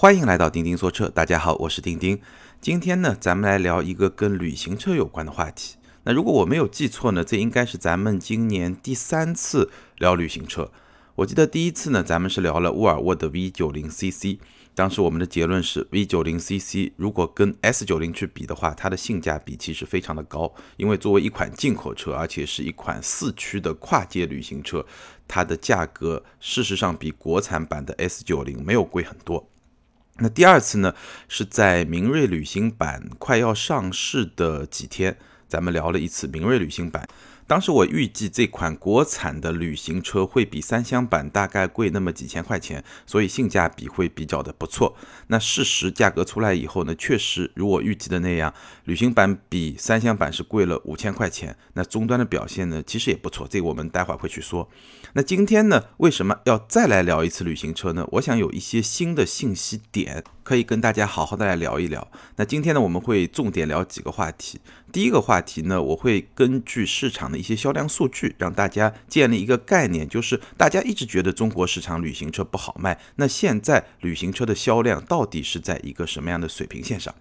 欢迎来到钉钉说车，大家好，我是钉钉。今天呢，咱们来聊一个跟旅行车有关的话题。那如果我没有记错呢，这应该是咱们今年第三次聊旅行车。我记得第一次呢，咱们是聊了沃尔沃的 V90CC，当时我们的结论是 V90CC 如果跟 S90 去比的话，它的性价比其实非常的高，因为作为一款进口车，而且是一款四驱的跨界旅行车，它的价格事实上比国产版的 S90 没有贵很多。那第二次呢，是在明锐旅行版快要上市的几天，咱们聊了一次明锐旅行版。当时我预计这款国产的旅行车会比三厢版大概贵那么几千块钱，所以性价比会比较的不错。那事实价格出来以后呢，确实如我预计的那样，旅行版比三厢版是贵了五千块钱。那终端的表现呢，其实也不错，这个我们待会儿会去说。那今天呢，为什么要再来聊一次旅行车呢？我想有一些新的信息点可以跟大家好好的来聊一聊。那今天呢，我们会重点聊几个话题。第一个话题呢，我会根据市场的一些销量数据，让大家建立一个概念，就是大家一直觉得中国市场旅行车不好卖，那现在旅行车的销量到到底是在一个什么样的水平线上？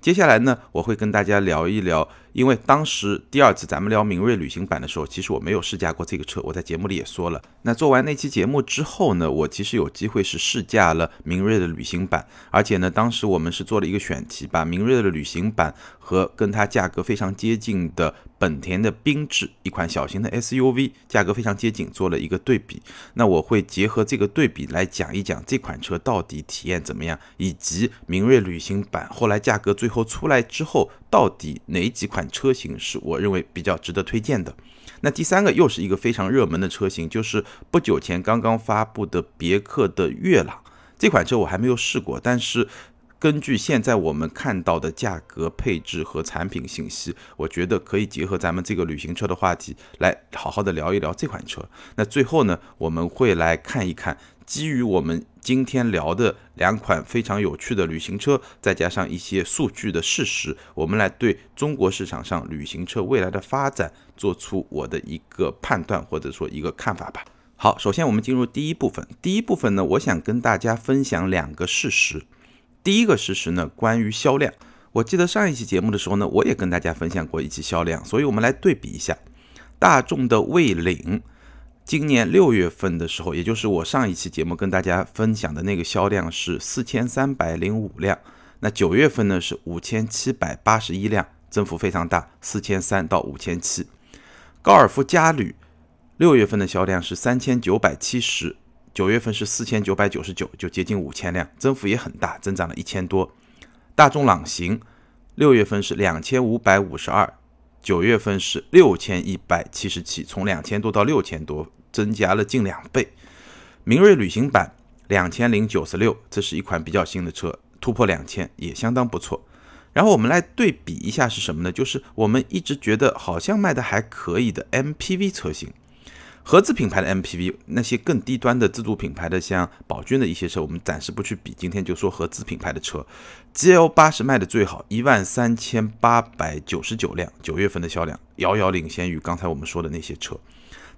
接下来呢，我会跟大家聊一聊，因为当时第二次咱们聊明锐旅行版的时候，其实我没有试驾过这个车，我在节目里也说了。那做完那期节目之后呢，我其实有机会是试驾了明锐的旅行版，而且呢，当时我们是做了一个选题，把明锐的旅行版和跟它价格非常接近的本田的缤智，一款小型的 SUV，价格非常接近，做了一个对比。那我会结合这个对比来讲一讲这款车到底体验怎么样，以及明锐旅行版后来价格最后出来之后，到底哪几款车型是我认为比较值得推荐的？那第三个又是一个非常热门的车型，就是不久前刚刚发布的别克的悦朗这款车，我还没有试过，但是根据现在我们看到的价格、配置和产品信息，我觉得可以结合咱们这个旅行车的话题来好好的聊一聊这款车。那最后呢，我们会来看一看。基于我们今天聊的两款非常有趣的旅行车，再加上一些数据的事实，我们来对中国市场上旅行车未来的发展做出我的一个判断或者说一个看法吧。好，首先我们进入第一部分。第一部分呢，我想跟大家分享两个事实。第一个事实呢，关于销量。我记得上一期节目的时候呢，我也跟大家分享过一期销量，所以我们来对比一下大众的蔚领。今年六月份的时候，也就是我上一期节目跟大家分享的那个销量是四千三百零五辆，那九月份呢是五千七百八十一辆，增幅非常大，四千三到五千七。高尔夫嘉旅六月份的销量是三千九百七十，九月份是四千九百九十九，就接近五千辆，增幅也很大，增长了一千多。大众朗行六月份是两千五百五十二，九月份是六千一百七十七，从两千多到六千多。增加了近两倍，明锐旅行版两千零九十六，这是一款比较新的车，突破两千也相当不错。然后我们来对比一下是什么呢？就是我们一直觉得好像卖的还可以的 MPV 车型，合资品牌的 MPV，那些更低端的自主品牌的，像宝骏的一些车，我们暂时不去比。今天就说合资品牌的车，GL 八十卖的最好，一万三千八百九十九辆，九月份的销量遥遥领先于刚才我们说的那些车。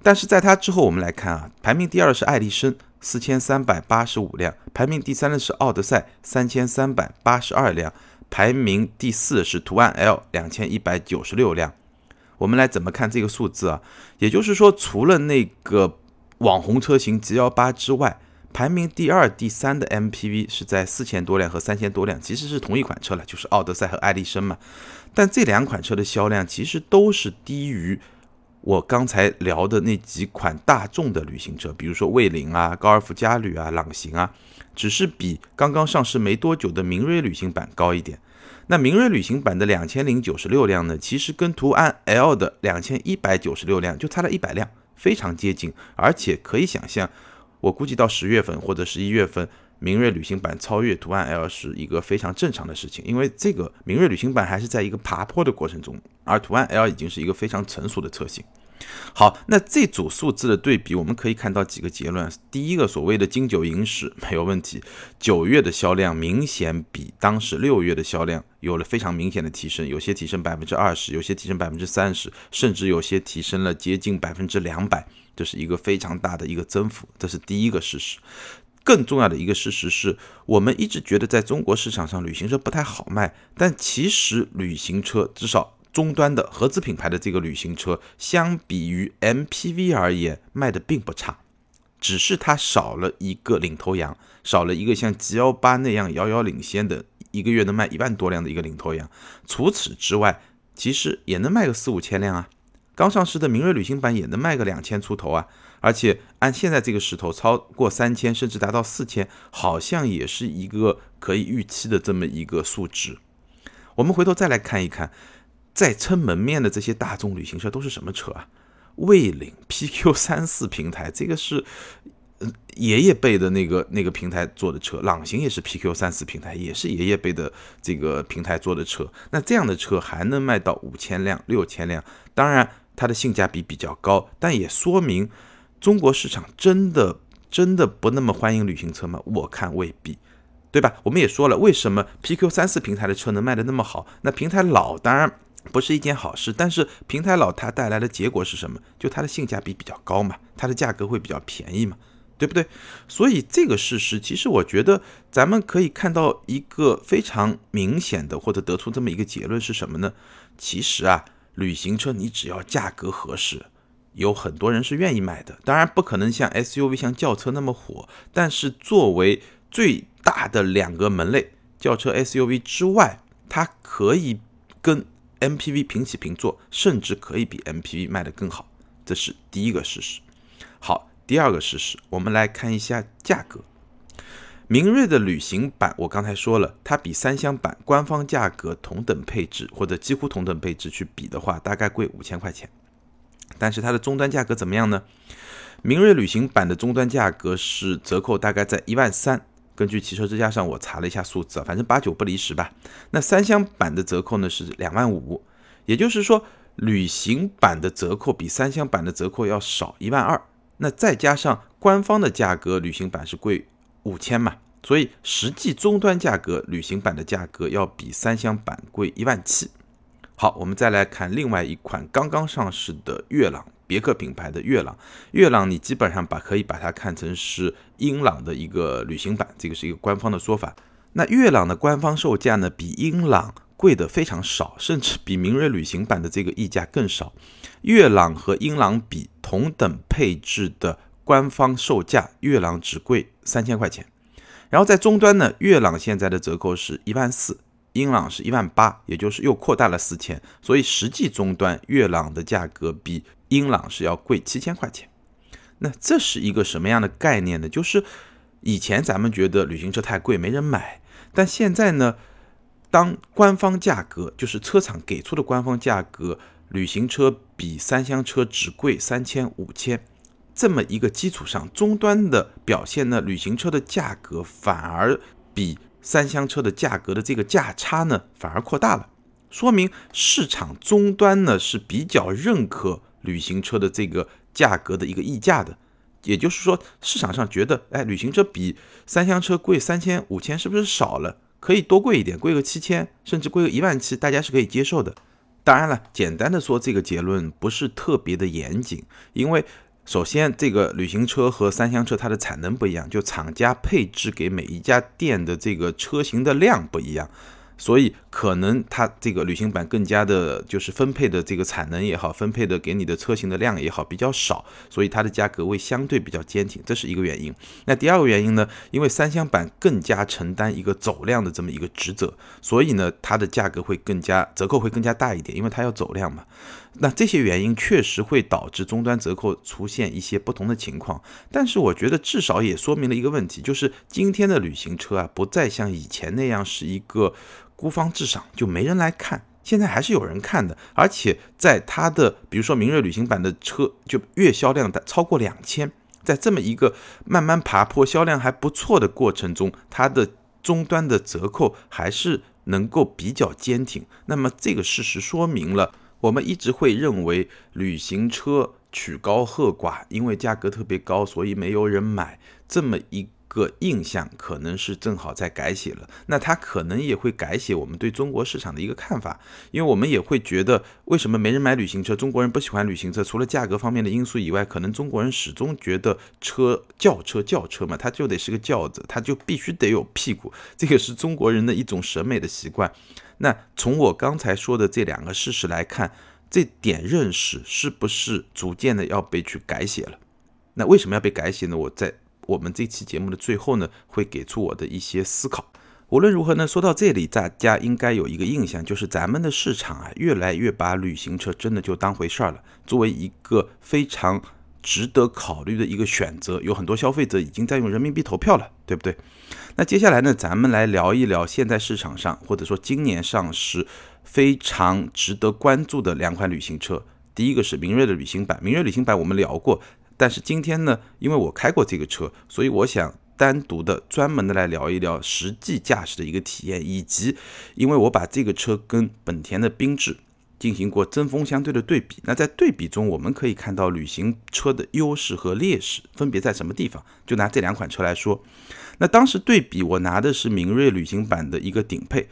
但是在它之后，我们来看啊，排名第二的是爱丽绅，四千三百八十五辆；排名第三的是奥德赛，三千三百八十二辆；排名第四是途安 L，两千一百九十六辆。我们来怎么看这个数字啊？也就是说，除了那个网红车型 G L 八之外，排名第二、第三的 MPV 是在四千多辆和三千多辆，其实是同一款车了，就是奥德赛和爱丽绅嘛。但这两款车的销量其实都是低于。我刚才聊的那几款大众的旅行车，比如说蔚领啊、高尔夫嘉旅啊、朗行啊，只是比刚刚上市没多久的明锐旅行版高一点。那明锐旅行版的两千零九十六辆呢，其实跟途安 L 的两千一百九十六辆就差了一百辆，非常接近。而且可以想象，我估计到十月份或者十一月份。明锐旅行版超越途安 L 是一个非常正常的事情，因为这个明锐旅行版还是在一个爬坡的过程中，而途安 L 已经是一个非常成熟的车型。好，那这组数字的对比，我们可以看到几个结论。第一个，所谓的金九银十没有问题，九月的销量明显比当时六月的销量有了非常明显的提升，有些提升百分之二十，有些提升百分之三十，甚至有些提升了接近百分之两百，这是一个非常大的一个增幅，这是第一个事实。更重要的一个事实是，我们一直觉得在中国市场上旅行车不太好卖，但其实旅行车至少终端的合资品牌的这个旅行车，相比于 MPV 而言卖的并不差，只是它少了一个领头羊，少了一个像 G L 八那样遥遥领先的，一个月能卖一万多辆的一个领头羊。除此之外，其实也能卖个四五千辆啊。刚上市的明锐旅行版也能卖个两千出头啊。而且按现在这个势头，超过三千甚至达到四千，好像也是一个可以预期的这么一个数值。我们回头再来看一看，在撑门面的这些大众旅行车都是什么车啊？蔚领 PQ 三四平台，这个是爷爷辈的那个那个平台做的车。朗行也是 PQ 三四平台，也是爷爷辈的这个平台做的车。那这样的车还能卖到五千辆、六千辆，当然它的性价比比较高，但也说明。中国市场真的真的不那么欢迎旅行车吗？我看未必，对吧？我们也说了，为什么 PQ 三四平台的车能卖的那么好？那平台老当然不是一件好事，但是平台老它带来的结果是什么？就它的性价比比较高嘛，它的价格会比较便宜嘛，对不对？所以这个事实，其实我觉得咱们可以看到一个非常明显的，或者得出这么一个结论是什么呢？其实啊，旅行车你只要价格合适。有很多人是愿意买的，当然不可能像 SUV、像轿车那么火，但是作为最大的两个门类，轿车、SUV 之外，它可以跟 MPV 平起平坐，甚至可以比 MPV 卖得更好，这是第一个事实。好，第二个事实，我们来看一下价格。明锐的旅行版，我刚才说了，它比三厢版官方价格同等配置或者几乎同等配置去比的话，大概贵五千块钱。但是它的终端价格怎么样呢？明锐旅行版的终端价格是折扣大概在一万三，根据汽车之家上我查了一下数字，反正八九不离十吧。那三厢版的折扣呢是两万五，也就是说旅行版的折扣比三厢版的折扣要少一万二。那再加上官方的价格，旅行版是贵五千嘛，所以实际终端价格旅行版的价格要比三厢版贵一万七。好，我们再来看另外一款刚刚上市的悦朗，别克品牌的悦朗。悦朗你基本上把可以把它看成是英朗的一个旅行版，这个是一个官方的说法。那悦朗的官方售价呢，比英朗贵的非常少，甚至比明锐旅行版的这个溢价更少。悦朗和英朗比同等配置的官方售价，悦朗只贵三千块钱。然后在终端呢，悦朗现在的折扣是一万四。英朗是一万八，也就是又扩大了四千，所以实际终端悦朗的价格比英朗是要贵七千块钱。那这是一个什么样的概念呢？就是以前咱们觉得旅行车太贵没人买，但现在呢，当官方价格就是车厂给出的官方价格，旅行车比三厢车只贵三千五千，这么一个基础上，终端的表现呢，旅行车的价格反而比。三厢车的价格的这个价差呢，反而扩大了，说明市场终端呢是比较认可旅行车的这个价格的一个溢价的，也就是说市场上觉得，哎，旅行车比三厢车贵三千五千是不是少了？可以多贵一点，贵个七千，甚至贵个一万七，大家是可以接受的。当然了，简单的说，这个结论不是特别的严谨，因为。首先，这个旅行车和三厢车它的产能不一样，就厂家配置给每一家店的这个车型的量不一样。所以可能它这个旅行版更加的，就是分配的这个产能也好，分配的给你的车型的量也好比较少，所以它的价格会相对比较坚挺，这是一个原因。那第二个原因呢？因为三厢版更加承担一个走量的这么一个职责，所以呢，它的价格会更加折扣会更加大一点，因为它要走量嘛。那这些原因确实会导致终端折扣出现一些不同的情况，但是我觉得至少也说明了一个问题，就是今天的旅行车啊，不再像以前那样是一个。孤芳自赏就没人来看，现在还是有人看的，而且在它的比如说明锐旅行版的车，就月销量的超过两千，在这么一个慢慢爬坡、销量还不错的过程中，它的终端的折扣还是能够比较坚挺。那么这个事实说明了，我们一直会认为旅行车曲高和寡，因为价格特别高，所以没有人买这么一个印象可能是正好在改写了，那它可能也会改写我们对中国市场的一个看法，因为我们也会觉得为什么没人买旅行车？中国人不喜欢旅行车，除了价格方面的因素以外，可能中国人始终觉得车轿车轿车嘛，它就得是个轿子，它就必须得有屁股，这个是中国人的一种审美的习惯。那从我刚才说的这两个事实来看，这点认识是不是逐渐的要被去改写了？那为什么要被改写呢？我在我们这期节目的最后呢，会给出我的一些思考。无论如何呢，说到这里，大家应该有一个印象，就是咱们的市场啊，越来越把旅行车真的就当回事儿了，作为一个非常值得考虑的一个选择。有很多消费者已经在用人民币投票了，对不对？那接下来呢，咱们来聊一聊现在市场上或者说今年上市非常值得关注的两款旅行车。第一个是明锐的旅行版，明锐旅行版我们聊过。但是今天呢，因为我开过这个车，所以我想单独的、专门的来聊一聊实际驾驶的一个体验，以及因为我把这个车跟本田的缤智进行过针锋相对的对比。那在对比中，我们可以看到旅行车的优势和劣势分别在什么地方。就拿这两款车来说，那当时对比，我拿的是明锐旅行版的一个顶配，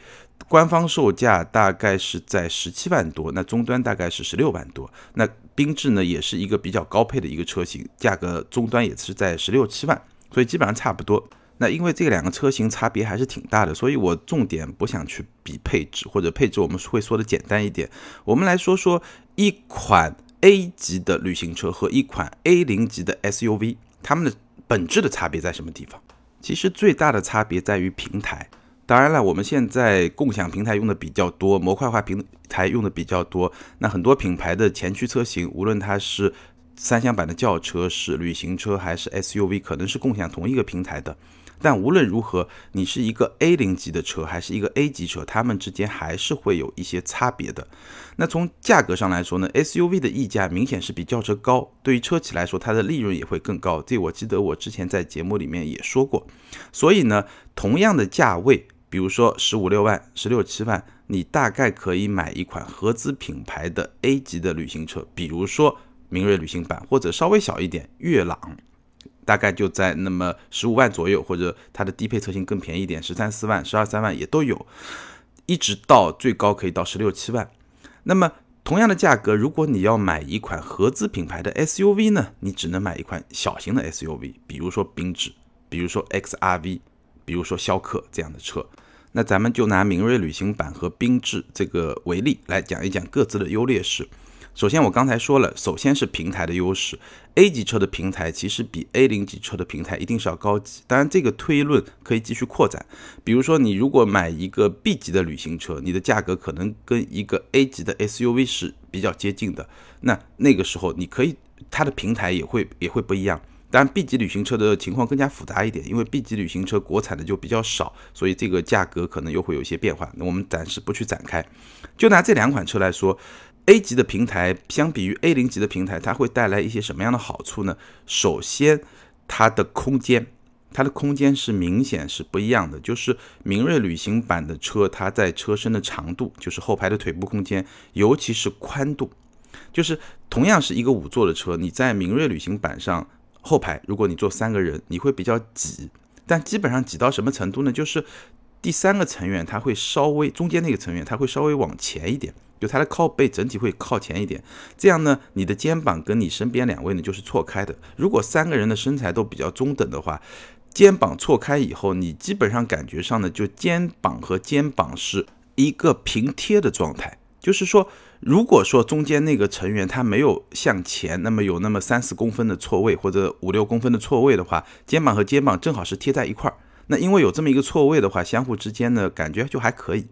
官方售价大概是在十七万多，那终端大概是十六万多。那缤智呢，也是一个比较高配的一个车型，价格终端也是在十六七万，所以基本上差不多。那因为这两个车型差别还是挺大的，所以我重点不想去比配置，或者配置我们会说的简单一点。我们来说说一款 A 级的旅行车和一款 A 零级的 SUV，它们的本质的差别在什么地方？其实最大的差别在于平台。当然了，我们现在共享平台用的比较多，模块化平台用的比较多。那很多品牌的前驱车型，无论它是三厢版的轿车、是旅行车还是 SUV，可能是共享同一个平台的。但无论如何，你是一个 A 零级的车还是一个 A 级车，它们之间还是会有一些差别的。那从价格上来说呢，SUV 的溢价明显是比轿车高，对于车企来说，它的利润也会更高。这我记得我之前在节目里面也说过。所以呢，同样的价位，比如说十五六万、十六七万，你大概可以买一款合资品牌的 A 级的旅行车，比如说明锐旅行版，或者稍微小一点悦朗。大概就在那么十五万左右，或者它的低配车型更便宜一点，十三四万、十二三万也都有，一直到最高可以到十六七万。那么同样的价格，如果你要买一款合资品牌的 SUV 呢，你只能买一款小型的 SUV，比如说缤智，比如说 XRV，比如说逍客这样的车。那咱们就拿明锐旅行版和缤智这个为例，来讲一讲各自的优劣势。首先，我刚才说了，首先是平台的优势，A 级车的平台其实比 A 零级车的平台一定是要高级。当然，这个推论可以继续扩展。比如说，你如果买一个 B 级的旅行车，你的价格可能跟一个 A 级的 SUV 是比较接近的。那那个时候，你可以它的平台也会也会不一样。但，B 级旅行车的情况更加复杂一点，因为 B 级旅行车国产的就比较少，所以这个价格可能又会有一些变化。那我们暂时不去展开，就拿这两款车来说。A 级的平台相比于 A 零级的平台，它会带来一些什么样的好处呢？首先，它的空间，它的空间是明显是不一样的。就是明锐旅行版的车，它在车身的长度，就是后排的腿部空间，尤其是宽度，就是同样是一个五座的车，你在明锐旅行版上后排，如果你坐三个人，你会比较挤，但基本上挤到什么程度呢？就是第三个成员他会稍微中间那个成员他会稍微往前一点。就他的靠背整体会靠前一点，这样呢，你的肩膀跟你身边两位呢就是错开的。如果三个人的身材都比较中等的话，肩膀错开以后，你基本上感觉上呢，就肩膀和肩膀是一个平贴的状态。就是说，如果说中间那个成员他没有向前，那么有那么三四公分的错位或者五六公分的错位的话，肩膀和肩膀正好是贴在一块儿。那因为有这么一个错位的话，相互之间呢感觉就还可以。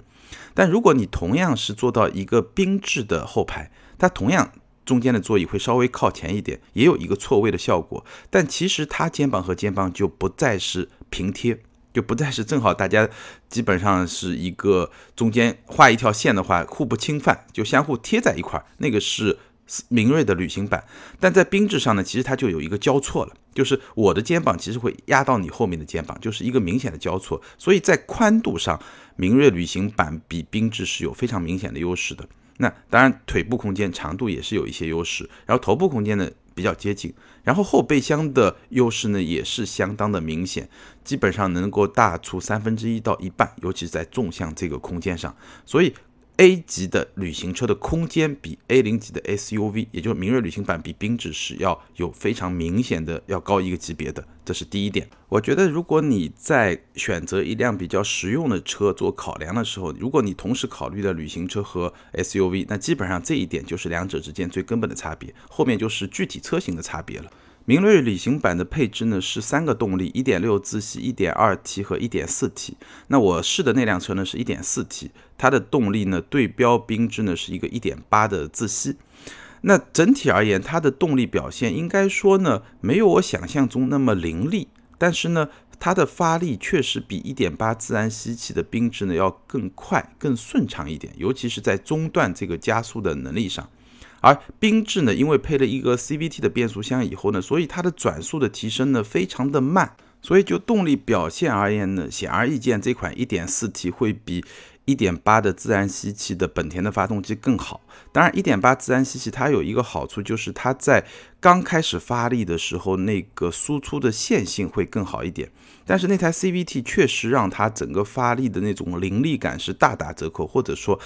但如果你同样是坐到一个缤智的后排，它同样中间的座椅会稍微靠前一点，也有一个错位的效果。但其实它肩膀和肩膀就不再是平贴，就不再是正好大家基本上是一个中间画一条线的话，互不侵犯，就相互贴在一块儿。那个是。明锐的旅行版，但在缤智上呢，其实它就有一个交错了，就是我的肩膀其实会压到你后面的肩膀，就是一个明显的交错。所以在宽度上，明锐旅行版比缤智是有非常明显的优势的。那当然，腿部空间长度也是有一些优势，然后头部空间呢，比较接近。然后后备箱的优势呢也是相当的明显，基本上能够大出三分之一到一半，尤其是在纵向这个空间上。所以 A 级的旅行车的空间比 A 零级的 SUV，也就是明锐旅行版比缤智是要有非常明显的要高一个级别的，这是第一点。我觉得如果你在选择一辆比较实用的车做考量的时候，如果你同时考虑了旅行车和 SUV，那基本上这一点就是两者之间最根本的差别，后面就是具体车型的差别了。明锐旅行版的配置呢是三个动力，一点六自吸、一点二 T 和一点四 T。那我试的那辆车呢是一点四 T，它的动力呢对标缤智呢是一个一点八的自吸。那整体而言，它的动力表现应该说呢没有我想象中那么凌厉，但是呢它的发力确实比一点八自然吸气的缤智呢要更快、更顺畅一点，尤其是在中段这个加速的能力上。而缤智呢，因为配了一个 CVT 的变速箱以后呢，所以它的转速的提升呢非常的慢，所以就动力表现而言呢，显而易见这款 1.4T 会比1.8的自然吸气的本田的发动机更好。当然，1.8自然吸气它有一个好处，就是它在刚开始发力的时候，那个输出的线性会更好一点。但是那台 CVT 确实让它整个发力的那种凌厉感是大打折扣，或者说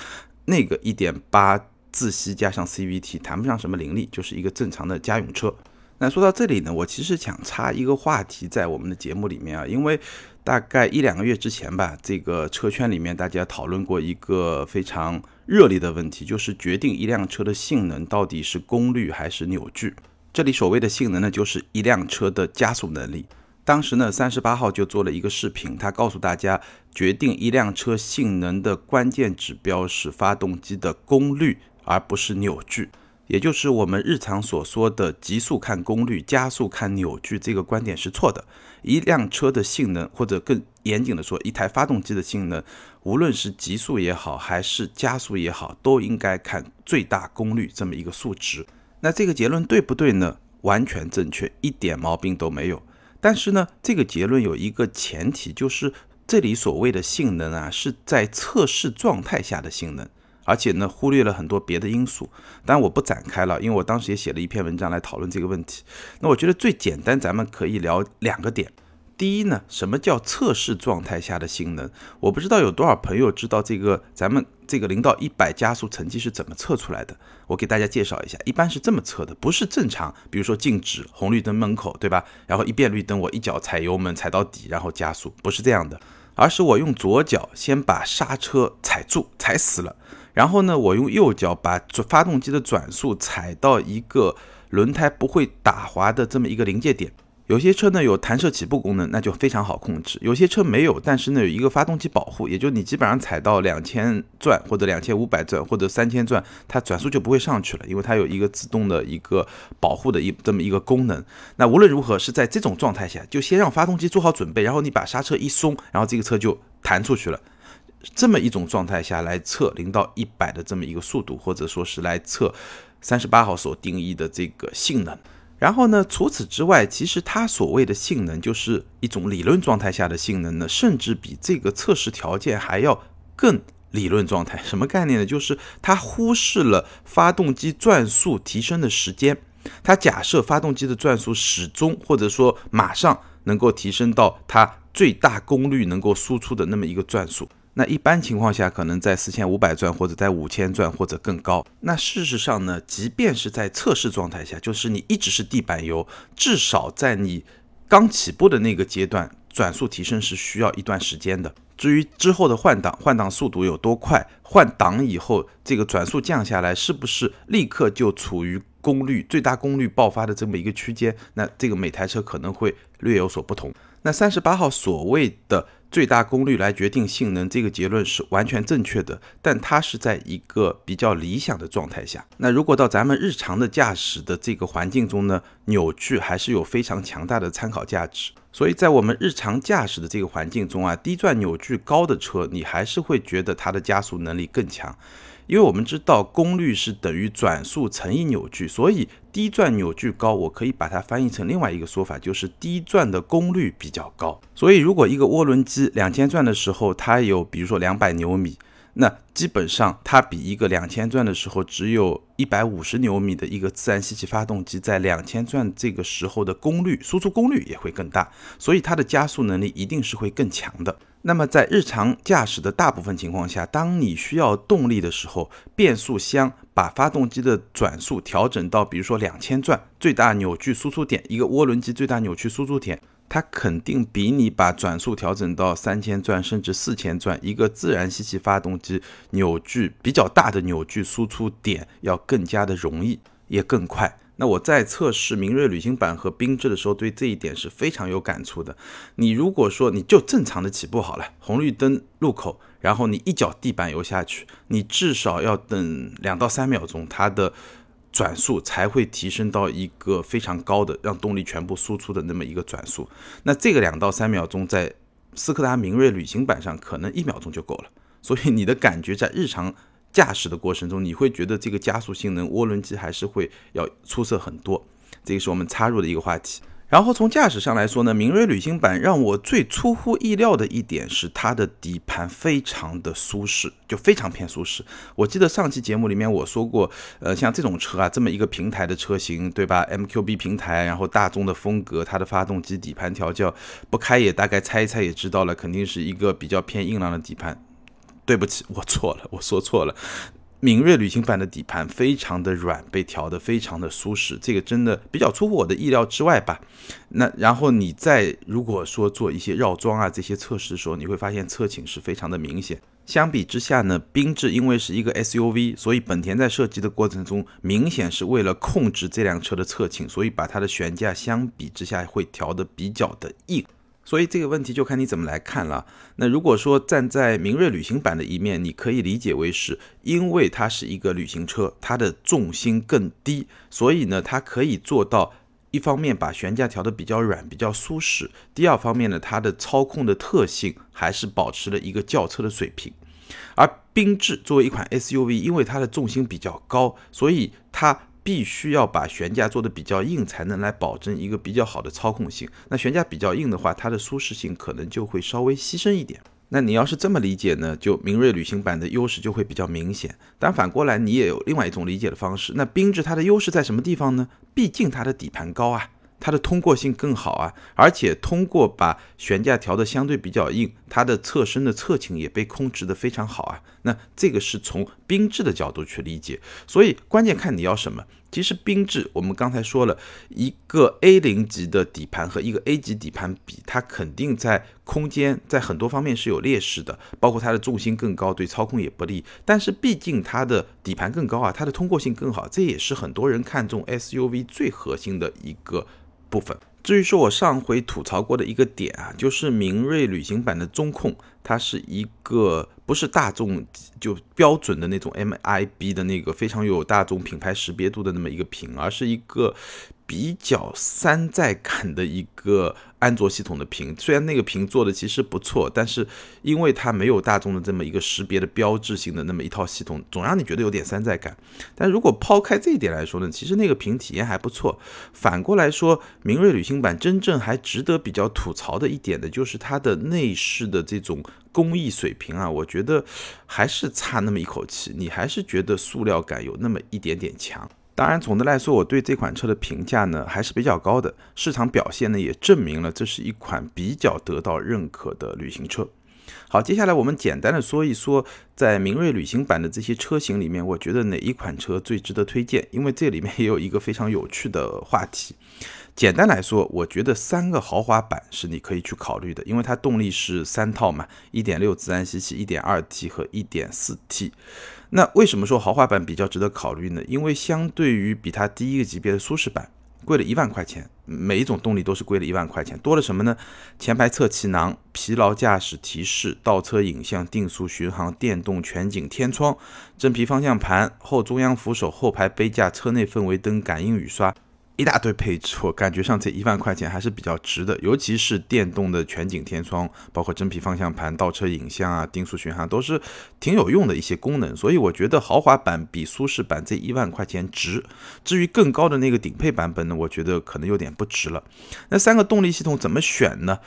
那个1.8。自吸加上 CVT，谈不上什么凌厉，就是一个正常的家用车。那说到这里呢，我其实想插一个话题在我们的节目里面啊，因为大概一两个月之前吧，这个车圈里面大家讨论过一个非常热烈的问题，就是决定一辆车的性能到底是功率还是扭矩。这里所谓的性能呢，就是一辆车的加速能力。当时呢，三十八号就做了一个视频，他告诉大家，决定一辆车性能的关键指标是发动机的功率。而不是扭矩，也就是我们日常所说的极速看功率，加速看扭矩，这个观点是错的。一辆车的性能，或者更严谨的说，一台发动机的性能，无论是极速也好，还是加速也好，都应该看最大功率这么一个数值。那这个结论对不对呢？完全正确，一点毛病都没有。但是呢，这个结论有一个前提，就是这里所谓的性能啊，是在测试状态下的性能。而且呢，忽略了很多别的因素，当然我不展开了，因为我当时也写了一篇文章来讨论这个问题。那我觉得最简单，咱们可以聊两个点。第一呢，什么叫测试状态下的性能？我不知道有多少朋友知道这个，咱们这个零到一百加速成绩是怎么测出来的？我给大家介绍一下，一般是这么测的，不是正常，比如说静止，红绿灯门口，对吧？然后一变绿灯，我一脚踩油门踩到底，然后加速，不是这样的，而是我用左脚先把刹车踩住，踩死了。然后呢，我用右脚把发动机的转速踩到一个轮胎不会打滑的这么一个临界点。有些车呢有弹射起步功能，那就非常好控制；有些车没有，但是呢有一个发动机保护，也就你基本上踩到两千转或者两千五百转或者三千转，它转速就不会上去了，因为它有一个自动的一个保护的一这么一个功能。那无论如何是在这种状态下，就先让发动机做好准备，然后你把刹车一松，然后这个车就弹出去了。这么一种状态下来测零到一百的这么一个速度，或者说是来测三十八号所定义的这个性能。然后呢，除此之外，其实它所谓的性能就是一种理论状态下的性能呢，甚至比这个测试条件还要更理论状态。什么概念呢？就是它忽视了发动机转速提升的时间。它假设发动机的转速始终或者说马上能够提升到它最大功率能够输出的那么一个转速。那一般情况下，可能在四千五百转或者在五千转或者更高。那事实上呢，即便是在测试状态下，就是你一直是地板油，至少在你刚起步的那个阶段，转速提升是需要一段时间的。至于之后的换挡，换挡速度有多快，换挡以后这个转速降下来，是不是立刻就处于功率最大功率爆发的这么一个区间？那这个每台车可能会略有所不同。那三十八号所谓的。最大功率来决定性能，这个结论是完全正确的，但它是在一个比较理想的状态下。那如果到咱们日常的驾驶的这个环境中呢，扭矩还是有非常强大的参考价值。所以在我们日常驾驶的这个环境中啊，低转扭矩高的车，你还是会觉得它的加速能力更强。因为我们知道功率是等于转速乘以扭矩，所以低转扭矩高，我可以把它翻译成另外一个说法，就是低转的功率比较高。所以如果一个涡轮机两千转的时候，它有比如说两百牛米，那基本上它比一个两千转的时候只有一百五十牛米的一个自然吸气发动机，在两千转这个时候的功率输出功率也会更大，所以它的加速能力一定是会更强的。那么在日常驾驶的大部分情况下，当你需要动力的时候，变速箱把发动机的转速调整到，比如说两千转，最大扭矩输出点，一个涡轮机最大扭矩输出点。它肯定比你把转速调整到三千转甚至四千转，一个自然吸气发动机扭矩比较大的扭矩输出点要更加的容易，也更快。那我在测试明锐旅行版和缤智的时候，对这一点是非常有感触的。你如果说你就正常的起步好了，红绿灯路口，然后你一脚地板油下去，你至少要等两到三秒钟，它的。转速才会提升到一个非常高的，让动力全部输出的那么一个转速。那这个两到三秒钟，在斯柯达明锐旅行版上可能一秒钟就够了。所以你的感觉在日常驾驶的过程中，你会觉得这个加速性能，涡轮机还是会要出色很多。这个是我们插入的一个话题。然后从驾驶上来说呢，明锐旅行版让我最出乎意料的一点是它的底盘非常的舒适，就非常偏舒适。我记得上期节目里面我说过，呃，像这种车啊，这么一个平台的车型，对吧？MQB 平台，然后大众的风格，它的发动机底盘调教，不开也大概猜一猜也知道了，肯定是一个比较偏硬朗的底盘。对不起，我错了，我说错了。明锐旅行版的底盘非常的软，被调得非常的舒适，这个真的比较出乎我的意料之外吧。那然后你在如果说做一些绕桩啊这些测试的时候，你会发现侧倾是非常的明显。相比之下呢，缤智因为是一个 SUV，所以本田在设计的过程中，明显是为了控制这辆车的侧倾，所以把它的悬架相比之下会调得比较的硬。所以这个问题就看你怎么来看了。那如果说站在明锐旅行版的一面，你可以理解为是因为它是一个旅行车，它的重心更低，所以呢，它可以做到一方面把悬架调得比较软、比较舒适；第二方面呢，它的操控的特性还是保持了一个轿车的水平。而缤智作为一款 SUV，因为它的重心比较高，所以它。必须要把悬架做的比较硬，才能来保证一个比较好的操控性。那悬架比较硬的话，它的舒适性可能就会稍微牺牲一点。那你要是这么理解呢，就明锐旅行版的优势就会比较明显。但反过来，你也有另外一种理解的方式。那缤智它的优势在什么地方呢？毕竟它的底盘高啊。它的通过性更好啊，而且通过把悬架调的相对比较硬，它的侧身的侧倾也被控制的非常好啊。那这个是从缤智的角度去理解，所以关键看你要什么。其实缤智我们刚才说了一个 A 零级的底盘和一个 A 级底盘比，它肯定在空间在很多方面是有劣势的，包括它的重心更高，对操控也不利。但是毕竟它的底盘更高啊，它的通过性更好，这也是很多人看中 SUV 最核心的一个。部分。至于说我上回吐槽过的一个点啊，就是明锐旅行版的中控，它是一个不是大众就标准的那种 MIB 的那个非常有大众品牌识别度的那么一个屏，而是一个。比较山寨感的一个安卓系统的屏，虽然那个屏做的其实不错，但是因为它没有大众的这么一个识别的标志性的那么一套系统，总让你觉得有点山寨感。但如果抛开这一点来说呢，其实那个屏体验还不错。反过来说，明锐旅行版真正还值得比较吐槽的一点的就是它的内饰的这种工艺水平啊，我觉得还是差那么一口气，你还是觉得塑料感有那么一点点强。当然，总的来说，我对这款车的评价呢还是比较高的。市场表现呢也证明了这是一款比较得到认可的旅行车。好，接下来我们简单的说一说，在明锐旅行版的这些车型里面，我觉得哪一款车最值得推荐？因为这里面也有一个非常有趣的话题。简单来说，我觉得三个豪华版是你可以去考虑的，因为它动力是三套嘛，一点六自然吸气，一点二 T 和一点四 T。那为什么说豪华版比较值得考虑呢？因为相对于比它低一个级别的舒适版，贵了一万块钱，每一种动力都是贵了一万块钱，多了什么呢？前排侧气囊、疲劳驾驶提示、倒车影像、定速巡航、电动全景天窗、真皮方向盘、后中央扶手、后排杯架、车内氛围灯、感应雨刷。一大堆配置，我感觉上这一万块钱还是比较值的，尤其是电动的全景天窗，包括真皮方向盘、倒车影像啊、定速巡航都是挺有用的一些功能，所以我觉得豪华版比舒适版这一万块钱值。至于更高的那个顶配版本呢，我觉得可能有点不值了。那三个动力系统怎么选呢？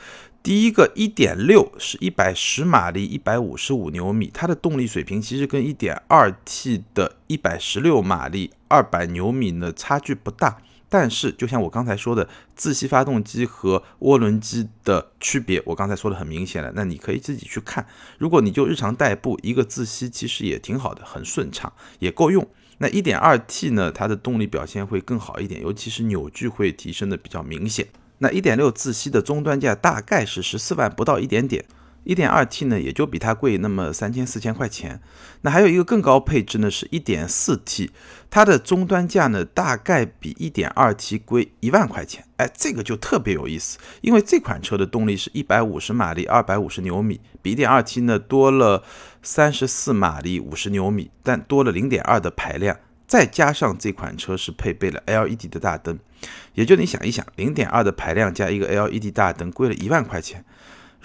第一个一点六是一百十马力，一百五十五牛米，它的动力水平其实跟一点二 T 的一百十六马力、二百牛米呢差距不大。但是就像我刚才说的，自吸发动机和涡轮机的区别，我刚才说的很明显了。那你可以自己去看。如果你就日常代步，一个自吸其实也挺好的，很顺畅，也够用。那一点二 T 呢，它的动力表现会更好一点，尤其是扭矩会提升的比较明显。那一点六自吸的终端价大概是十四万不到一点点，一点二 T 呢也就比它贵那么三千四千块钱。那还有一个更高配置呢，是一点四 T，它的终端价呢大概比一点二 T 贵一万块钱。哎，这个就特别有意思，因为这款车的动力是一百五十马力，二百五十牛米，比一点二 T 呢多了三十四马力，五十牛米，但多了零点二的排量。再加上这款车是配备了 LED 的大灯，也就你想一想，零点二的排量加一个 LED 大灯，贵了一万块钱。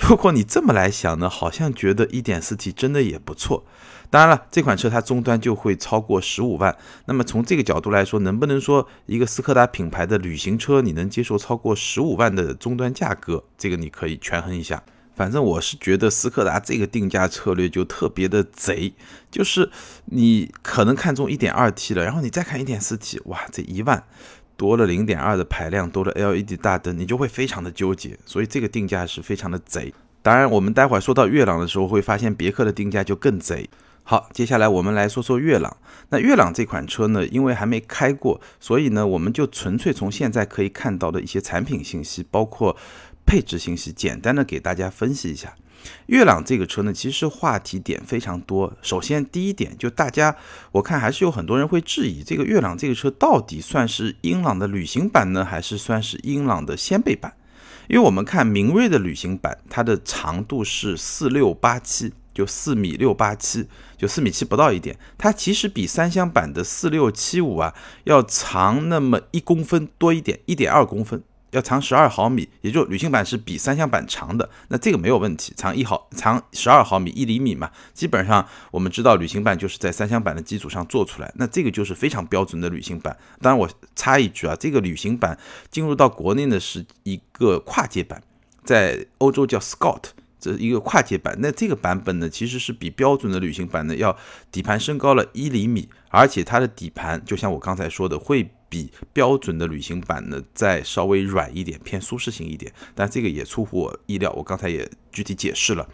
如果你这么来想呢，好像觉得一点四 T 真的也不错。当然了，这款车它终端就会超过十五万。那么从这个角度来说，能不能说一个斯柯达品牌的旅行车你能接受超过十五万的终端价格？这个你可以权衡一下。反正我是觉得斯柯达这个定价策略就特别的贼，就是你可能看中 1.2T 了，然后你再看 1.4T，哇，这一万多了0.2的排量，多了 LED 大灯，你就会非常的纠结，所以这个定价是非常的贼。当然，我们待会儿说到悦朗的时候，会发现别克的定价就更贼。好，接下来我们来说说悦朗。那悦朗这款车呢，因为还没开过，所以呢，我们就纯粹从现在可以看到的一些产品信息，包括。配置信息简单的给大家分析一下，悦朗这个车呢，其实话题点非常多。首先第一点，就大家我看还是有很多人会质疑这个悦朗这个车到底算是英朗的旅行版呢，还是算是英朗的掀背版？因为我们看明锐的旅行版，它的长度是四六八七，就四米六八七，就四米七不到一点，它其实比三厢版的四六七五啊要长那么一公分多一点，一点二公分。要长十二毫米，也就旅行版是比三厢版长的，那这个没有问题，长一毫长十二毫米一厘米嘛，基本上我们知道旅行版就是在三厢版的基础上做出来，那这个就是非常标准的旅行版。当然我插一句啊，这个旅行版进入到国内呢是一个跨界版，在欧洲叫 Scott，这一个跨界版。那这个版本呢其实是比标准的旅行版呢要底盘升高了一厘米，而且它的底盘就像我刚才说的会。比标准的旅行版呢再稍微软一点，偏舒适性一点，但这个也出乎我意料。我刚才也具体解释了。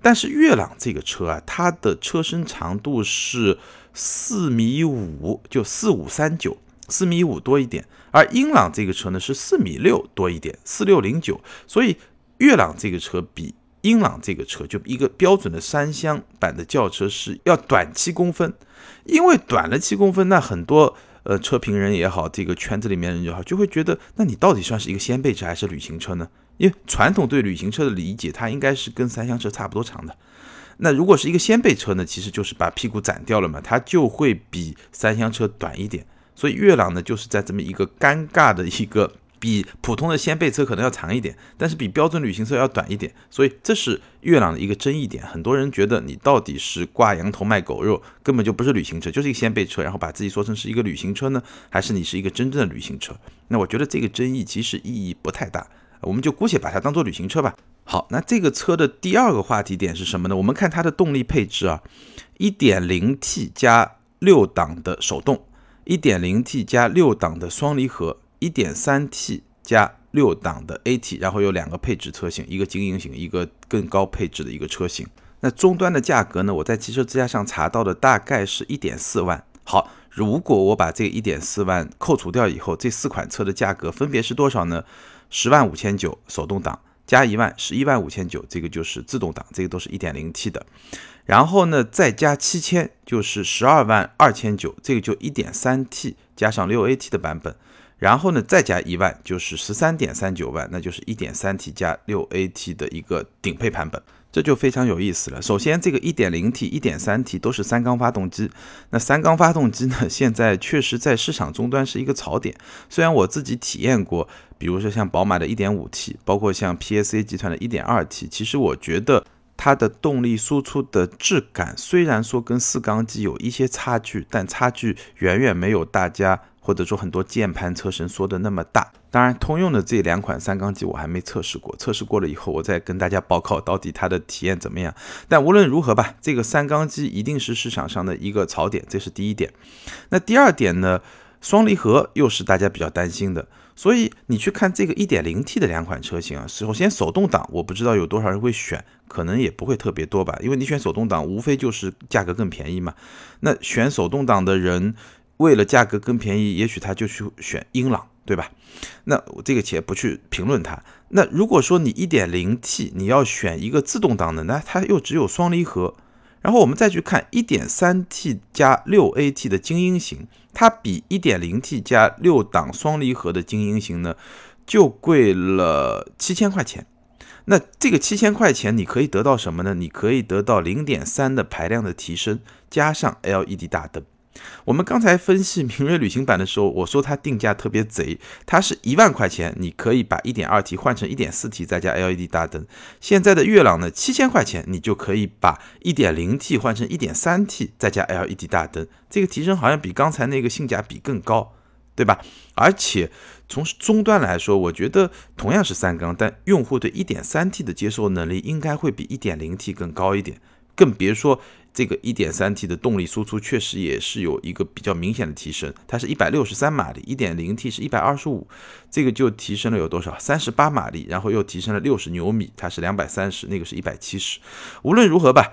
但是悦朗这个车啊，它的车身长度是四米五，就四五三九，四米五多一点。而英朗这个车呢是四米六多一点，四六零九。所以悦朗这个车比英朗这个车，就一个标准的三厢版的轿车是要短七公分。因为短了七公分，那很多。呃，车评人也好，这个圈子里面人也好，就会觉得，那你到底算是一个掀背车还是旅行车呢？因为传统对旅行车的理解，它应该是跟三厢车差不多长的。那如果是一个掀背车呢，其实就是把屁股斩掉了嘛，它就会比三厢车短一点。所以月朗呢，就是在这么一个尴尬的一个。比普通的掀背车可能要长一点，但是比标准旅行车要短一点，所以这是悦朗的一个争议点。很多人觉得你到底是挂羊头卖狗肉，根本就不是旅行车，就是一个掀背车，然后把自己说成是一个旅行车呢，还是你是一个真正的旅行车？那我觉得这个争议其实意义不太大，我们就姑且把它当做旅行车吧。好，那这个车的第二个话题点是什么呢？我们看它的动力配置啊，1.0T 加六档的手动，1.0T 加六档的双离合。一点三 T 加六档的 AT，然后有两个配置车型，一个精英型，一个更高配置的一个车型。那终端的价格呢？我在汽车之家上查到的大概是一点四万。好，如果我把这一点四万扣除掉以后，这四款车的价格分别是多少呢？十万五千九手动挡加一万，十一万五千九，这个就是自动挡，这个都是一点零 T 的。然后呢，再加七千，就是十二万二千九，这个就一点三 T 加上六 AT 的版本。然后呢，再加一万，就是十三点三九万，那就是一点三 T 加六 AT 的一个顶配版本。这就非常有意思了。首先，这个 1.0T、1.3T 都是三缸发动机。那三缸发动机呢，现在确实在市场终端是一个槽点。虽然我自己体验过，比如说像宝马的 1.5T，包括像 PSA 集团的 1.2T，其实我觉得它的动力输出的质感，虽然说跟四缸机有一些差距，但差距远远没有大家。或者说很多键盘车身缩的那么大，当然通用的这两款三缸机我还没测试过，测试过了以后我再跟大家报告到底它的体验怎么样。但无论如何吧，这个三缸机一定是市场上的一个槽点，这是第一点。那第二点呢，双离合又是大家比较担心的。所以你去看这个 1.0T 的两款车型啊，首先手动挡我不知道有多少人会选，可能也不会特别多吧，因为你选手动挡无非就是价格更便宜嘛。那选手动挡的人。为了价格更便宜，也许他就去选英朗，对吧？那我这个且不去评论它。那如果说你 1.0T 你要选一个自动挡的，那它又只有双离合。然后我们再去看 1.3T 加 6AT 的精英型，它比 1.0T 加六档双离合的精英型呢，就贵了七千块钱。那这个七千块钱你可以得到什么呢？你可以得到0.3的排量的提升，加上 LED 大灯。我们刚才分析明锐旅行版的时候，我说它定价特别贼，它是一万块钱，你可以把 1.2T 换成 1.4T 再加 LED 大灯。现在的悦朗呢，七千块钱，你就可以把 1.0T 换成 1.3T 再加 LED 大灯，这个提升好像比刚才那个性价比更高，对吧？而且从终端来说，我觉得同样是三缸，但用户对 1.3T 的接受能力应该会比 1.0T 更高一点，更别说。这个 1.3T 的动力输出确实也是有一个比较明显的提升，它是一百六十三马力，1.0T 是一百二十五，这个就提升了有多少？三十八马力，然后又提升了六十牛米，它是两百三十，那个是一百七十。无论如何吧，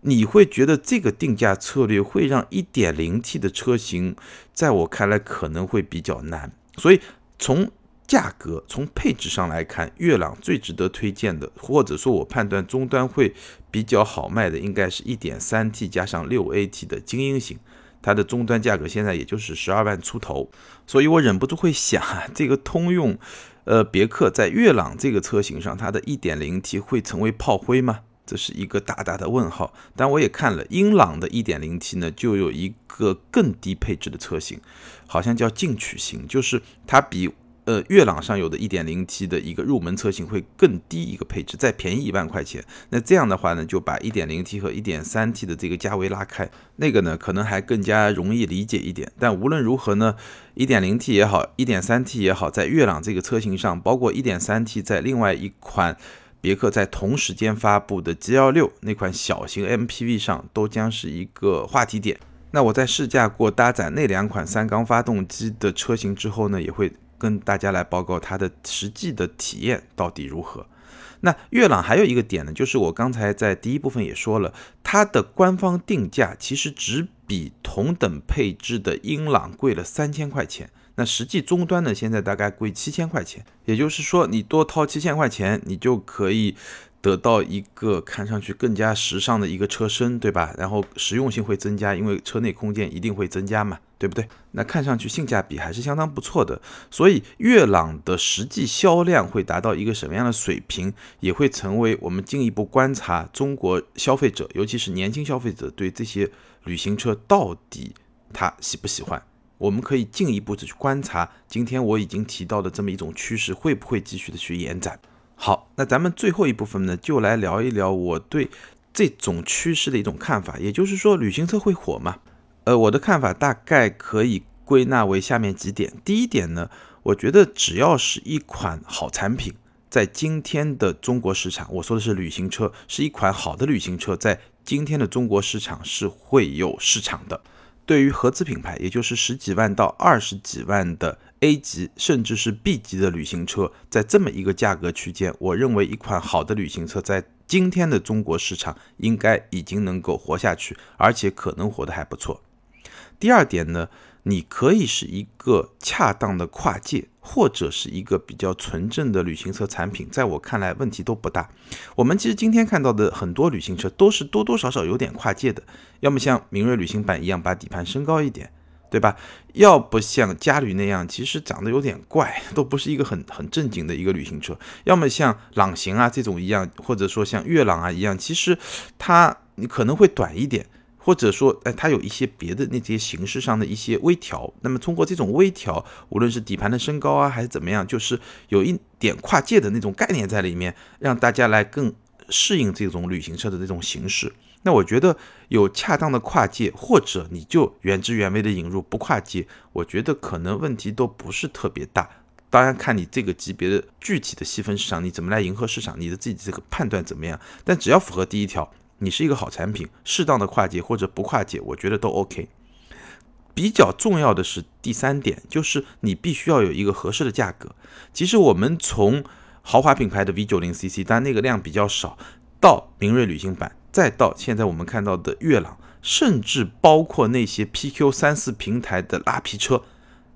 你会觉得这个定价策略会让 1.0T 的车型，在我看来可能会比较难，所以从。价格从配置上来看，悦朗最值得推荐的，或者说我判断终端会比较好卖的，应该是一点三 T 加上六 AT 的精英型，它的终端价格现在也就是十二万出头，所以我忍不住会想，这个通用，呃，别克在悦朗这个车型上，它的一点零 T 会成为炮灰吗？这是一个大大的问号。但我也看了英朗的一点零 T 呢，就有一个更低配置的车型，好像叫进取型，就是它比。呃，悦朗上有的 1.0T 的一个入门车型会更低一个配置，再便宜一万块钱。那这样的话呢，就把 1.0T 和 1.3T 的这个价位拉开，那个呢可能还更加容易理解一点。但无论如何呢，1.0T 也好，1.3T 也好，在悦朗这个车型上，包括 1.3T 在另外一款别克在同时间发布的 G16 那款小型 MPV 上，都将是一个话题点。那我在试驾过搭载那两款三缸发动机的车型之后呢，也会。跟大家来报告它的实际的体验到底如何？那悦朗还有一个点呢，就是我刚才在第一部分也说了，它的官方定价其实只比同等配置的英朗贵了三千块钱。那实际终端呢，现在大概贵七千块钱，也就是说你多掏七千块钱，你就可以。得到一个看上去更加时尚的一个车身，对吧？然后实用性会增加，因为车内空间一定会增加嘛，对不对？那看上去性价比还是相当不错的。所以悦朗的实际销量会达到一个什么样的水平，也会成为我们进一步观察中国消费者，尤其是年轻消费者对这些旅行车到底他喜不喜欢。我们可以进一步的去观察，今天我已经提到的这么一种趋势，会不会继续的去延展？好，那咱们最后一部分呢，就来聊一聊我对这种趋势的一种看法。也就是说，旅行车会火吗？呃，我的看法大概可以归纳为下面几点。第一点呢，我觉得只要是一款好产品，在今天的中国市场，我说的是旅行车，是一款好的旅行车，在今天的中国市场是会有市场的。对于合资品牌，也就是十几万到二十几万的 A 级甚至是 B 级的旅行车，在这么一个价格区间，我认为一款好的旅行车在今天的中国市场应该已经能够活下去，而且可能活得还不错。第二点呢？你可以是一个恰当的跨界，或者是一个比较纯正的旅行车产品，在我看来问题都不大。我们其实今天看到的很多旅行车都是多多少少有点跨界的，要么像明锐旅行版一样把底盘升高一点，对吧？要不像嘉旅那样，其实长得有点怪，都不是一个很很正经的一个旅行车；要么像朗行啊这种一样，或者说像悦朗啊一样，其实它你可能会短一点，或者说哎它有一些别的那些形式上的一些微调。那么通过这种微调，无论是底盘的升高啊，还是怎么样，就是有一点跨界的那种概念在里面，让大家来更适应这种旅行车的这种形式。那我觉得有恰当的跨界，或者你就原汁原味的引入不跨界，我觉得可能问题都不是特别大。当然看你这个级别的具体的细分市场，你怎么来迎合市场，你的自己这个判断怎么样。但只要符合第一条，你是一个好产品，适当的跨界或者不跨界，我觉得都 OK。比较重要的是第三点，就是你必须要有一个合适的价格。其实我们从豪华品牌的 V90CC，但那个量比较少，到明锐旅行版。再到现在我们看到的悦朗，甚至包括那些 PQ 三四平台的拉皮车，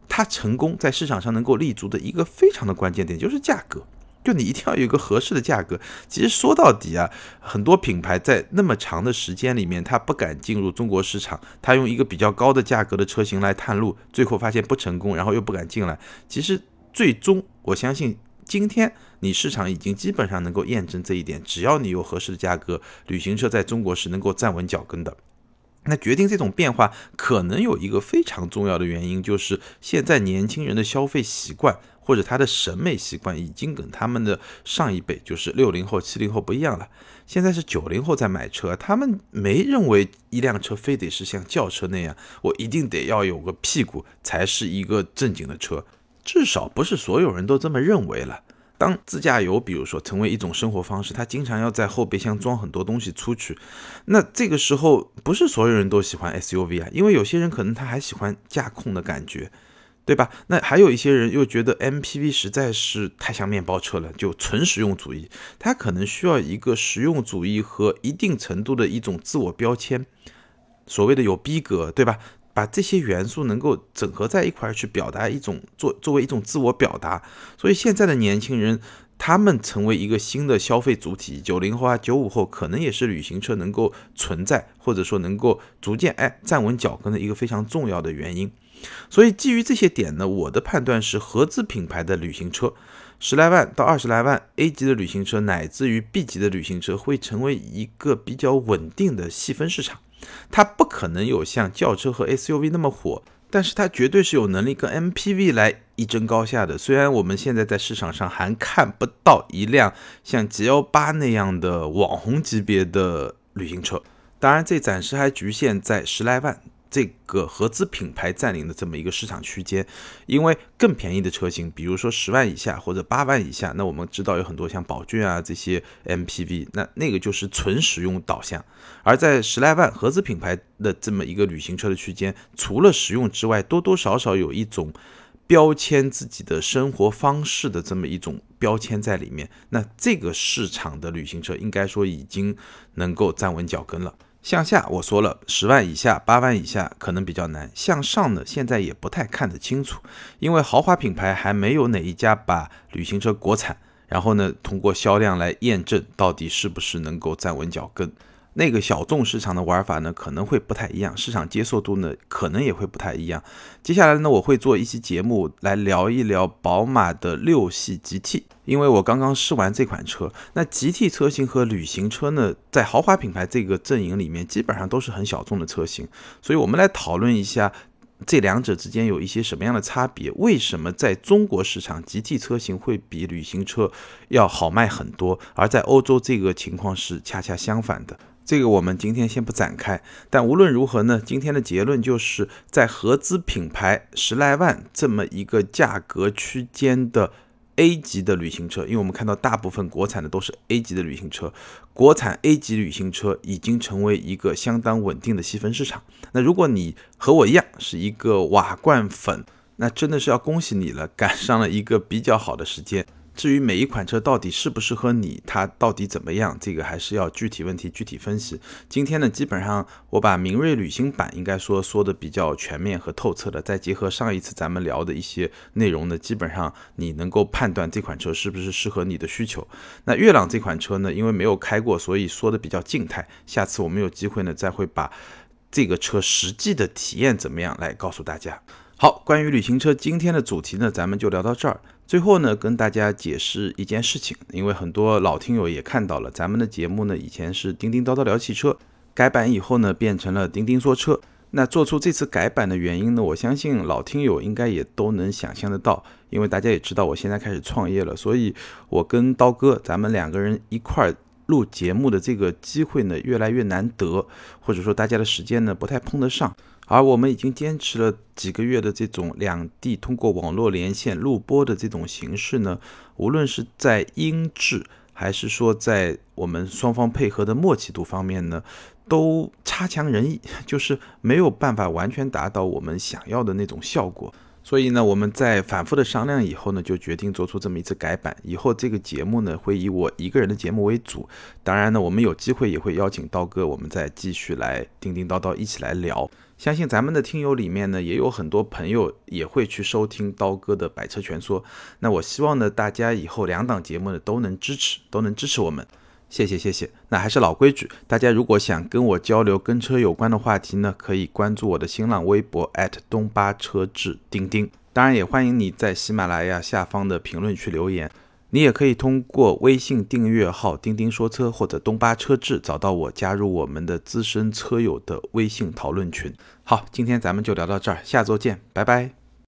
它成功在市场上能够立足的一个非常的关键点就是价格，就你一定要有一个合适的价格。其实说到底啊，很多品牌在那么长的时间里面，它不敢进入中国市场，它用一个比较高的价格的车型来探路，最后发现不成功，然后又不敢进来。其实最终我相信。今天你市场已经基本上能够验证这一点，只要你有合适的价格，旅行车在中国是能够站稳脚跟的。那决定这种变化，可能有一个非常重要的原因，就是现在年轻人的消费习惯或者他的审美习惯已经跟他们的上一辈，就是六零后、七零后不一样了。现在是九零后在买车，他们没认为一辆车非得是像轿车那样，我一定得要有个屁股才是一个正经的车。至少不是所有人都这么认为了。当自驾游，比如说成为一种生活方式，他经常要在后备箱装很多东西出去，那这个时候不是所有人都喜欢 SUV 啊，因为有些人可能他还喜欢驾控的感觉，对吧？那还有一些人又觉得 MPV 实在是太像面包车了，就纯实用主义，他可能需要一个实用主义和一定程度的一种自我标签，所谓的有逼格，对吧？把这些元素能够整合在一块儿去表达一种作作为一种自我表达，所以现在的年轻人他们成为一个新的消费主体，九零后啊九五后可能也是旅行车能够存在或者说能够逐渐哎站稳脚跟的一个非常重要的原因。所以基于这些点呢，我的判断是合资品牌的旅行车十来万到二十来万 A 级的旅行车乃至于 B 级的旅行车会成为一个比较稳定的细分市场。它不可能有像轿车和 SUV 那么火，但是它绝对是有能力跟 MPV 来一争高下的。虽然我们现在在市场上还看不到一辆像 G L 八那样的网红级别的旅行车，当然这暂时还局限在十来万。这个合资品牌占领的这么一个市场区间，因为更便宜的车型，比如说十万以下或者八万以下，那我们知道有很多像宝骏啊这些 MPV，那那个就是纯实用导向。而在十来万合资品牌的这么一个旅行车的区间，除了实用之外，多多少少有一种标签自己的生活方式的这么一种标签在里面。那这个市场的旅行车应该说已经能够站稳脚跟了。向下我说了，十万以下、八万以下可能比较难。向上呢，现在也不太看得清楚，因为豪华品牌还没有哪一家把旅行车国产，然后呢通过销量来验证到底是不是能够站稳脚跟。那个小众市场的玩法呢，可能会不太一样，市场接受度呢，可能也会不太一样。接下来呢，我会做一期节目来聊一聊宝马的六系 GT，因为我刚刚试完这款车。那 GT 车型和旅行车呢，在豪华品牌这个阵营里面，基本上都是很小众的车型，所以我们来讨论一下这两者之间有一些什么样的差别？为什么在中国市场 GT 车型会比旅行车要好卖很多，而在欧洲这个情况是恰恰相反的？这个我们今天先不展开，但无论如何呢，今天的结论就是在合资品牌十来万这么一个价格区间的 A 级的旅行车，因为我们看到大部分国产的都是 A 级的旅行车，国产 A 级旅行车已经成为一个相当稳定的细分市场。那如果你和我一样是一个瓦罐粉，那真的是要恭喜你了，赶上了一个比较好的时间。至于每一款车到底适不适合你，它到底怎么样，这个还是要具体问题具体分析。今天呢，基本上我把明锐旅行版应该说说的比较全面和透彻的，再结合上一次咱们聊的一些内容呢，基本上你能够判断这款车是不是适合你的需求。那悦朗这款车呢，因为没有开过，所以说的比较静态。下次我们有机会呢，再会把这个车实际的体验怎么样来告诉大家。好，关于旅行车今天的主题呢，咱们就聊到这儿。最后呢，跟大家解释一件事情，因为很多老听友也看到了，咱们的节目呢，以前是叮叮叨叨聊汽车，改版以后呢，变成了叮叮说车。那做出这次改版的原因呢，我相信老听友应该也都能想象得到，因为大家也知道我现在开始创业了，所以我跟刀哥咱们两个人一块儿录节目的这个机会呢，越来越难得，或者说大家的时间呢不太碰得上。而我们已经坚持了几个月的这种两地通过网络连线录播的这种形式呢，无论是在音质还是说在我们双方配合的默契度方面呢，都差强人意，就是没有办法完全达到我们想要的那种效果。所以呢，我们在反复的商量以后呢，就决定做出这么一次改版。以后这个节目呢，会以我一个人的节目为主。当然呢，我们有机会也会邀请刀哥，我们再继续来叮叮叨叨一起来聊。相信咱们的听友里面呢，也有很多朋友也会去收听刀哥的百车全说。那我希望呢，大家以后两档节目呢都能支持，都能支持我们。谢谢谢谢，那还是老规矩，大家如果想跟我交流跟车有关的话题呢，可以关注我的新浪微博东巴车志钉钉，当然也欢迎你在喜马拉雅下方的评论区留言，你也可以通过微信订阅号钉钉说车或者东巴车志找到我，加入我们的资深车友的微信讨论群。好，今天咱们就聊到这儿，下周见，拜拜。